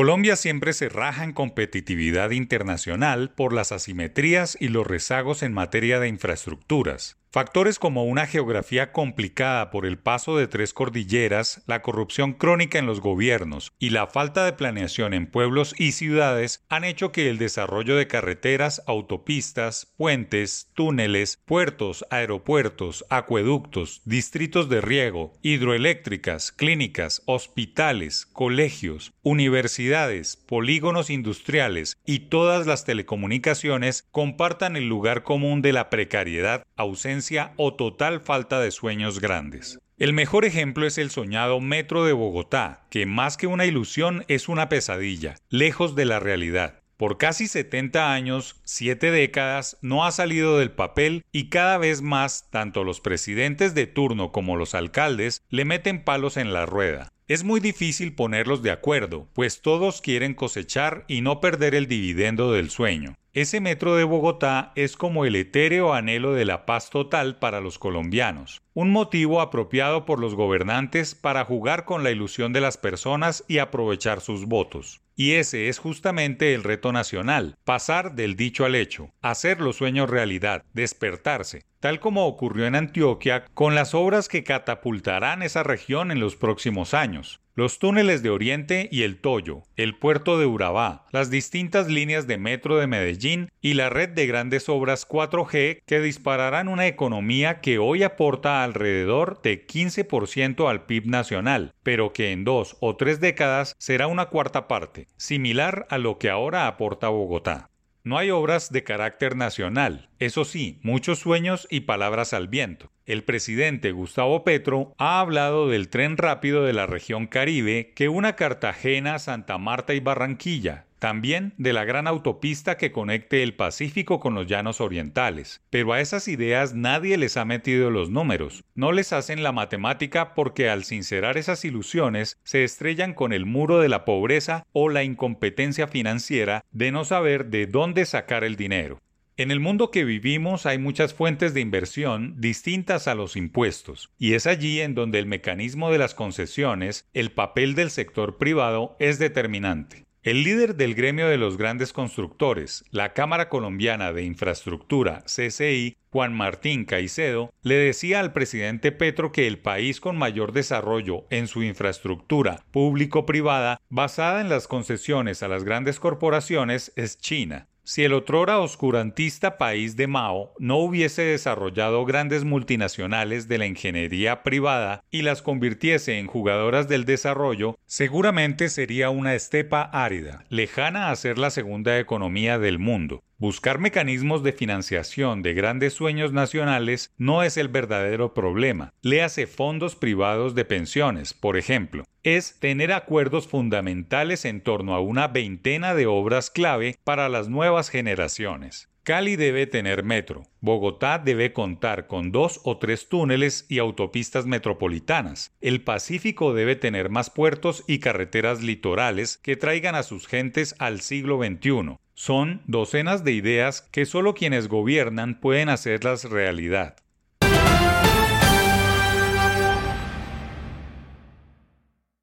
Colombia siempre se raja en competitividad internacional por las asimetrías y los rezagos en materia de infraestructuras. Factores como una geografía complicada por el paso de tres cordilleras, la corrupción crónica en los gobiernos y la falta de planeación en pueblos y ciudades han hecho que el desarrollo de carreteras, autopistas, puentes, túneles, puertos, aeropuertos, acueductos, distritos de riego, hidroeléctricas, clínicas, hospitales, colegios, universidades, polígonos industriales y todas las telecomunicaciones compartan el lugar común de la precariedad, ausencia o total falta de sueños grandes. El mejor ejemplo es el soñado Metro de Bogotá, que más que una ilusión es una pesadilla, lejos de la realidad. Por casi 70 años, 7 décadas, no ha salido del papel y cada vez más tanto los presidentes de turno como los alcaldes le meten palos en la rueda. Es muy difícil ponerlos de acuerdo, pues todos quieren cosechar y no perder el dividendo del sueño. Ese metro de Bogotá es como el etéreo anhelo de la paz total para los colombianos, un motivo apropiado por los gobernantes para jugar con la ilusión de las personas y aprovechar sus votos. Y ese es justamente el reto nacional, pasar del dicho al hecho, hacer los sueños realidad, despertarse, tal como ocurrió en Antioquia con las obras que catapultarán esa región en los próximos años. Los túneles de Oriente y el Toyo, el puerto de Urabá, las distintas líneas de metro de Medellín y la red de grandes obras 4G que dispararán una economía que hoy aporta alrededor de 15% al PIB nacional, pero que en dos o tres décadas será una cuarta parte, similar a lo que ahora aporta Bogotá. No hay obras de carácter nacional, eso sí, muchos sueños y palabras al viento. El presidente Gustavo Petro ha hablado del tren rápido de la región Caribe que una Cartagena, Santa Marta y Barranquilla, también de la gran autopista que conecte el Pacífico con los llanos orientales. Pero a esas ideas nadie les ha metido los números, no les hacen la matemática porque al sincerar esas ilusiones se estrellan con el muro de la pobreza o la incompetencia financiera de no saber de dónde sacar el dinero. En el mundo que vivimos hay muchas fuentes de inversión distintas a los impuestos, y es allí en donde el mecanismo de las concesiones, el papel del sector privado, es determinante. El líder del gremio de los grandes constructores, la Cámara Colombiana de Infraestructura, CCI, Juan Martín Caicedo, le decía al presidente Petro que el país con mayor desarrollo en su infraestructura público-privada basada en las concesiones a las grandes corporaciones es China. Si el otrora oscurantista país de Mao no hubiese desarrollado grandes multinacionales de la ingeniería privada y las convirtiese en jugadoras del desarrollo, seguramente sería una estepa árida, lejana a ser la segunda economía del mundo. Buscar mecanismos de financiación de grandes sueños nacionales no es el verdadero problema. Léase fondos privados de pensiones, por ejemplo. Es tener acuerdos fundamentales en torno a una veintena de obras clave para las nuevas generaciones. Cali debe tener metro. Bogotá debe contar con dos o tres túneles y autopistas metropolitanas. El Pacífico debe tener más puertos y carreteras litorales que traigan a sus gentes al siglo XXI. Son docenas de ideas que solo quienes gobiernan pueden hacerlas realidad.